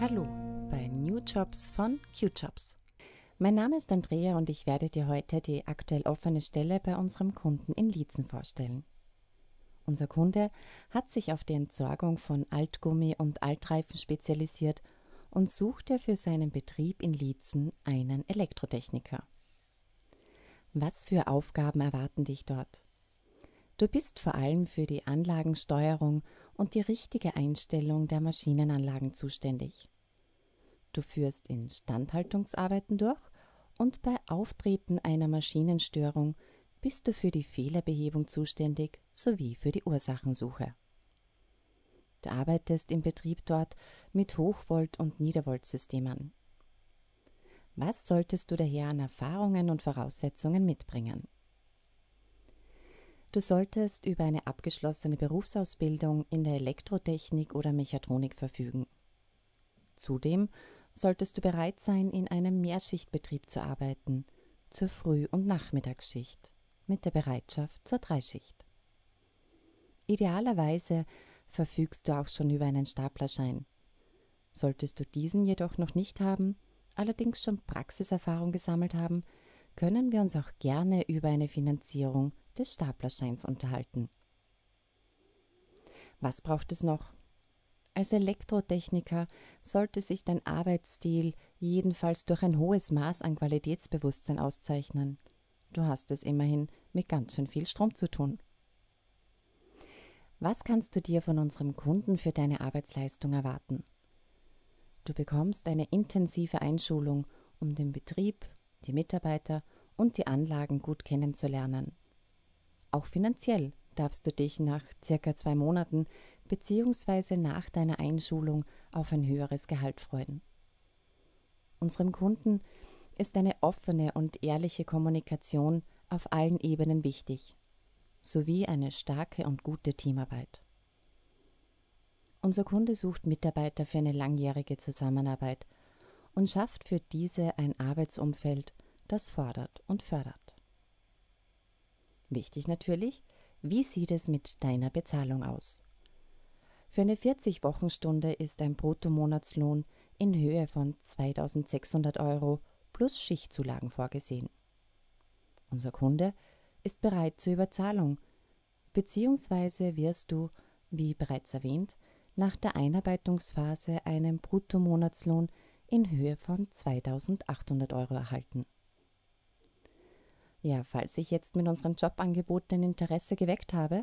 Hallo bei New Jobs von QJobs. Mein Name ist Andrea und ich werde dir heute die aktuell offene Stelle bei unserem Kunden in Liezen vorstellen. Unser Kunde hat sich auf die Entsorgung von Altgummi und Altreifen spezialisiert und suchte für seinen Betrieb in Liezen einen Elektrotechniker. Was für Aufgaben erwarten dich dort? Du bist vor allem für die Anlagensteuerung und die richtige Einstellung der Maschinenanlagen zuständig. Du führst Instandhaltungsarbeiten durch und bei Auftreten einer Maschinenstörung bist du für die Fehlerbehebung zuständig sowie für die Ursachensuche. Du arbeitest im Betrieb dort mit Hochvolt- und Niedervoltsystemen. Was solltest du daher an Erfahrungen und Voraussetzungen mitbringen? Du solltest über eine abgeschlossene Berufsausbildung in der Elektrotechnik oder Mechatronik verfügen. Zudem solltest du bereit sein, in einem Mehrschichtbetrieb zu arbeiten, zur Früh- und Nachmittagsschicht, mit der Bereitschaft zur Dreischicht. Idealerweise verfügst du auch schon über einen Staplerschein. Solltest du diesen jedoch noch nicht haben, allerdings schon Praxiserfahrung gesammelt haben, können wir uns auch gerne über eine Finanzierung des Staplerscheins unterhalten. Was braucht es noch? Als Elektrotechniker sollte sich dein Arbeitsstil jedenfalls durch ein hohes Maß an Qualitätsbewusstsein auszeichnen. Du hast es immerhin mit ganz schön viel Strom zu tun. Was kannst du dir von unserem Kunden für deine Arbeitsleistung erwarten? Du bekommst eine intensive Einschulung, um den Betrieb, die Mitarbeiter und die Anlagen gut kennenzulernen. Auch finanziell darfst du dich nach circa zwei Monaten bzw. nach deiner Einschulung auf ein höheres Gehalt freuen. Unserem Kunden ist eine offene und ehrliche Kommunikation auf allen Ebenen wichtig, sowie eine starke und gute Teamarbeit. Unser Kunde sucht Mitarbeiter für eine langjährige Zusammenarbeit und schafft für diese ein Arbeitsumfeld, das fordert und fördert. Wichtig natürlich, wie sieht es mit deiner Bezahlung aus? Für eine 40-Wochenstunde ist ein Bruttomonatslohn in Höhe von 2600 Euro plus Schichtzulagen vorgesehen. Unser Kunde ist bereit zur Überzahlung, beziehungsweise wirst du, wie bereits erwähnt, nach der Einarbeitungsphase einen Bruttomonatslohn in Höhe von 2800 Euro erhalten. Ja, falls ich jetzt mit unserem Jobangebot dein Interesse geweckt habe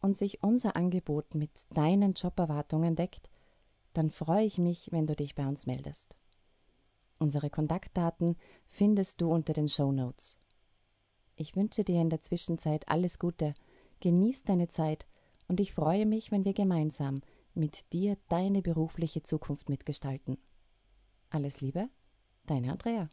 und sich unser Angebot mit deinen Joberwartungen deckt, dann freue ich mich, wenn du dich bei uns meldest. Unsere Kontaktdaten findest du unter den Show Notes. Ich wünsche dir in der Zwischenzeit alles Gute, genieß deine Zeit und ich freue mich, wenn wir gemeinsam mit dir deine berufliche Zukunft mitgestalten. Alles Liebe, deine Andrea.